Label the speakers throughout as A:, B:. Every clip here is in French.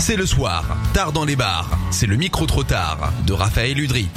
A: C'est le soir, tard dans les bars. C'est le micro trop tard de Raphaël Udry.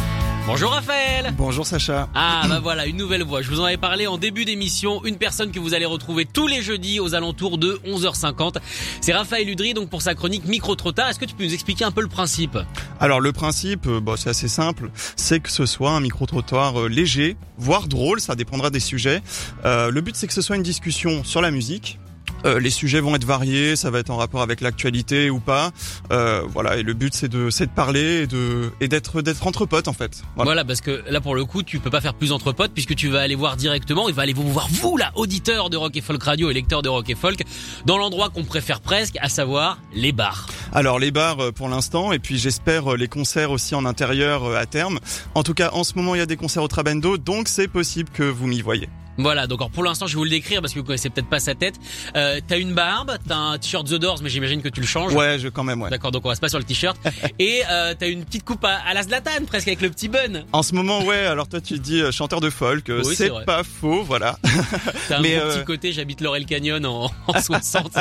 B: Bonjour Raphaël
C: Bonjour Sacha.
B: Ah bah voilà, une nouvelle voix. Je vous en avais parlé en début d'émission, une personne que vous allez retrouver tous les jeudis aux alentours de 11h50. C'est Raphaël Udry, donc pour sa chronique Micro trop tard. Est-ce que tu peux nous expliquer un peu le principe?
C: Alors le principe, euh, bon, c'est assez simple, c'est que ce soit un micro-trottoir euh, léger, voire drôle, ça dépendra des sujets. Euh, le but c'est que ce soit une discussion sur la musique. Euh, les sujets vont être variés, ça va être en rapport avec l'actualité ou pas. Euh, voilà, et le but c'est de, c'est de parler et de et d'être d'être entre potes en fait.
B: voilà.
C: Voilà.
B: parce que là pour le coup, tu peux pas faire plus entre potes puisque tu vas aller voir directement, il va aller vous voir vous là, auditeurs de Rock et Folk Radio et lecteurs de Rock et Folk, dans l'endroit qu'on préfère presque, à savoir les bars.
C: Alors les bars euh, pour l'instant, et puis j'espère euh, les concerts aussi en intérieur à terme. En tout cas, en ce moment il y a des concerts au Trabendo, donc c'est possible que vous m'y voyez.
B: Voilà, donc alors pour l'instant je vais vous le décrire parce que vous connaissez peut-être pas sa tête. Euh, t'as une barbe, t'as un t-shirt The Doors mais j'imagine que tu le changes.
C: Ouais, je quand même ouais.
B: D'accord, donc on reste pas sur le t-shirt. Et euh, t'as une petite coupe à, à la Zlatan presque avec le petit bun.
C: En ce moment, ouais. Alors toi, tu dis euh, chanteur de folk, euh,
B: Oui, c'est
C: pas faux, voilà.
B: T'as un
C: Mais,
B: gros
C: euh,
B: petit côté, j'habite Laurel Canyon en, en 60.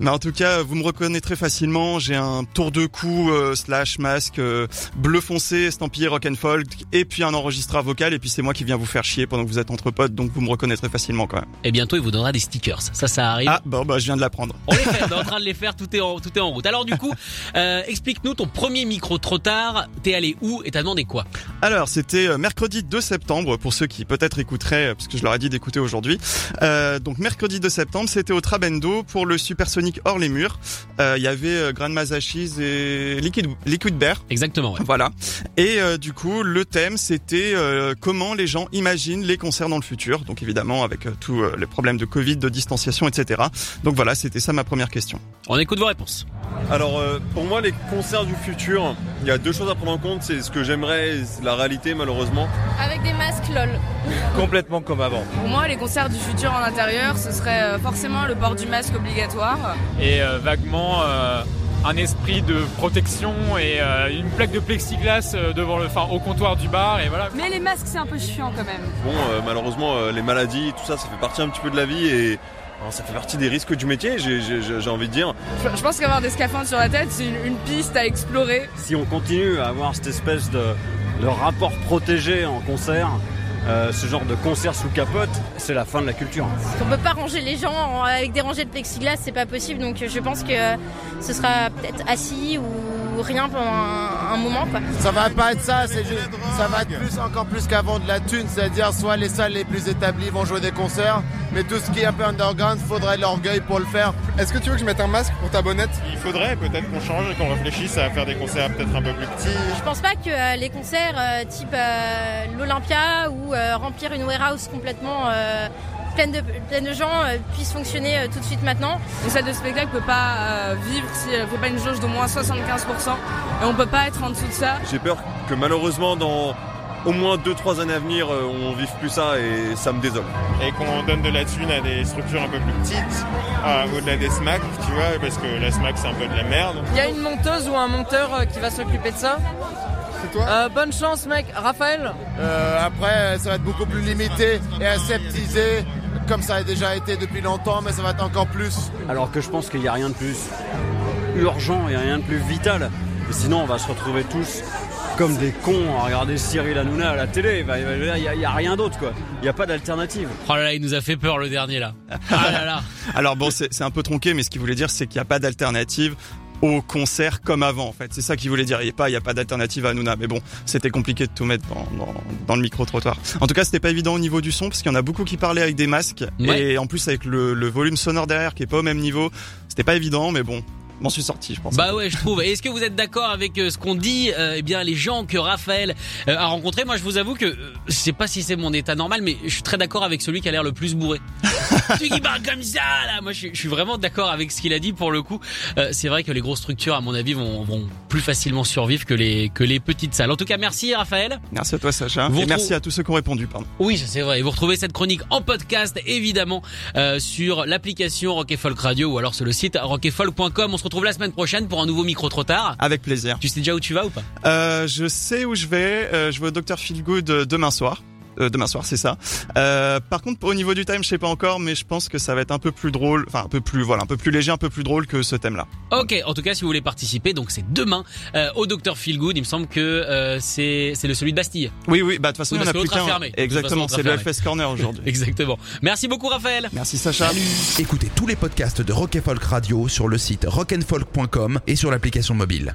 C: Mais en tout cas, vous me reconnaîtrez facilement. J'ai un tour de cou euh, slash masque euh, bleu foncé, estampillé rock and folk, et puis un enregistreur vocal. Et puis c'est moi qui viens vous faire chier pendant que vous êtes entre potes, donc vous me reconnaîtrez facilement quand même.
B: Et bientôt il vous donnera des stickers. Ça, ça arrive.
C: Ah bon, bah je viens de l'apprendre.
B: On les fait, on est en train de les faire, tout est en, tout est en route. Alors du coup, euh, explique-nous ton premier micro trop tard. T'es allé où et t'as demandé quoi?
C: Alors c'était euh, mercredi 2 septembre pour ceux qui peut-être écouteraient, parce que je leur ai dit d'écouter aujourd'hui. Euh, donc mercredi 2 septembre, c'était au Trabendo pour le Supersonic hors les murs. Euh, Il y avait Grand Mazachis et Liquid Liquid Bear.
B: Exactement. Ouais.
C: Voilà. Et du coup, le thème, c'était comment les gens imaginent les concerts dans le futur. Donc évidemment, avec euh, tous euh, les problèmes de Covid, de distanciation, etc. Donc voilà, c'était ça ma première question.
B: On écoute vos réponses.
D: Alors euh, pour moi les concerts du futur, il y a deux choses à prendre en compte, c'est ce que j'aimerais la réalité malheureusement.
E: Avec des masques lol.
D: Complètement comme avant.
E: Pour moi, les concerts du futur en intérieur, ce serait forcément le port du masque obligatoire.
F: et euh, vaguement euh, un esprit de protection et euh, une plaque de plexiglas euh, devant le, enfin, au comptoir du bar et voilà.
E: Mais les masques, c'est un peu chiant quand même.
D: Bon euh, malheureusement euh, les maladies, tout ça ça fait partie un petit peu de la vie et euh, ça fait partie des risques du métier, j'ai- j'ai j'ai envie de dire.
E: Je, je pense qu'avoir des scaphandres sur la tête, c'est une, une piste à explorer.
G: si on continue à avoir cette espèce de, de rapport protégé en concert, euh, ce genre de concert sous capote, c'est la fin de la culture.
H: On peut pas ranger les gens en- avec des rangées de plexiglas, c'est pas possible. Donc euh, je pense que ce sera peut-être assis ou rien pendant un, un moment. Quoi.
I: Ça va pas être ça, c'est juste, ça va être plus, encore plus qu'avant de la thune, c'est-à-dire soit les salles les plus établies vont jouer des concerts, mais tout ce qui est un peu underground, faudrait l'orgueil pour le faire.
J: Est-ce que tu veux que je mette un masque pour ta bonnette Il faudrait peut-être qu'on change et qu'on réfléchisse à faire des concerts peut-être un peu plus petits.
H: Je pense pas que euh, les concerts euh, type euh, l'Olympia ou euh, remplir une warehouse complètement euh, pleine, de, pleine de gens euh, puissent fonctionner euh, tout de suite maintenant.
E: Une salle de spectacle peut pas euh, vivre si elle fait pas une jauge d'au moins 75%. Et on peut pas être en dessous de ça.
D: J'ai peur que malheureusement dans au moins 2-3 années à venir euh, on vive plus ça et ça me désole.
J: Et qu'on donne de la thune à des structures un peu plus petites, euh, au-delà des SMAC, tu vois, parce que la SMAC c'est un peu de la merde.
E: Il y a une monteuse ou un monteur euh, qui va s'occuper de ça?
J: C'est toi?
E: Bonne chance, mec. Raphaël?
I: Euh, après, ça va être beaucoup plus limité et aseptisé, comme ça a déjà été depuis longtemps, mais ça va être encore plus.
G: Alors que je pense qu'il n'y a rien de plus urgent, il n'y a rien de plus vital. Et sinon, on va se retrouver tous comme des cons à regarder Cyril Hanouna à la télé. Il n'y a, il y a rien d'autre, quoi. Il n'y a pas d'alternative.
B: Oh là là, il nous a fait peur le dernier là. Ah là là.
C: Alors bon, c'est c'est un peu tronqué, mais ce qu'il voulait dire, c'est qu'il n'y a pas d'alternative au concert comme avant en fait. C'est ça qu'il voulait dire. Il n'y a pas, il y a pas d'alternative à Hanouna. Mais bon, c'était compliqué de tout mettre dans, dans, dans le micro-trottoir. En tout cas, c'était pas évident au niveau du son parce qu'il y en a beaucoup qui parlaient avec des masques
B: Ouais.
C: et en plus avec le, le volume sonore derrière qui est pas au même niveau. C'était pas évident, mais bon. M'en suis sorti, je pense.
B: Bah ouais, je trouve. Et Est-ce que vous êtes d'accord avec euh, ce qu'on dit euh, Eh bien, les gens que Raphaël euh, a rencontrés, moi, je vous avoue que euh, je sais pas si c'est mon état normal, mais je suis très d'accord avec celui qui a l'air le plus bourré. celui qui parle comme ça, là. Moi, je, suis- vraiment d'accord avec ce qu'il a dit. Pour le coup, Euh, c'est vrai que les grosses structures, à mon avis, vont, vont plus facilement survivre que les que les petites salles. En tout cas, merci Raphaël.
C: Merci à toi, Sacha.
B: Vous
C: et merci à tous ceux qui ont répondu, pardon.
B: Oui, c'est vrai. Et vous retrouvez cette chronique en podcast, évidemment, euh, sur l'application Rock Folk Radio ou alors sur le site rocketfolk.com. On se retrouve la semaine prochaine pour un nouveau micro trop tard.
C: Avec plaisir.
B: Tu sais déjà où tu vas ou pas?
C: Euh, je sais où je vais. Euh, je vais au Dr Feelgood euh, demain soir. Euh, demain soir, c'est ça. Euh, par contre, au niveau du time, je sais pas encore, mais je pense que ça va être un peu plus drôle, enfin un peu plus, voilà, un peu plus léger, un peu plus drôle que ce thème-là.
B: Ok, en tout cas, si vous voulez participer, donc c'est demain euh, au Dr Feelgood. Il me semble que euh, c'est c'est le celui de Bastille.
C: Oui, oui, bah de toute façon,
B: Oui,
C: il y en a plus qu'un. Exactement, c'est le Hellfest Corner aujourd'hui.
B: Exactement. Merci beaucoup, Raphaël.
C: Merci Sacha.
A: Écoutez tous les podcasts de Rock Folk Radio sur le site rockandfolk.com et sur l'application mobile.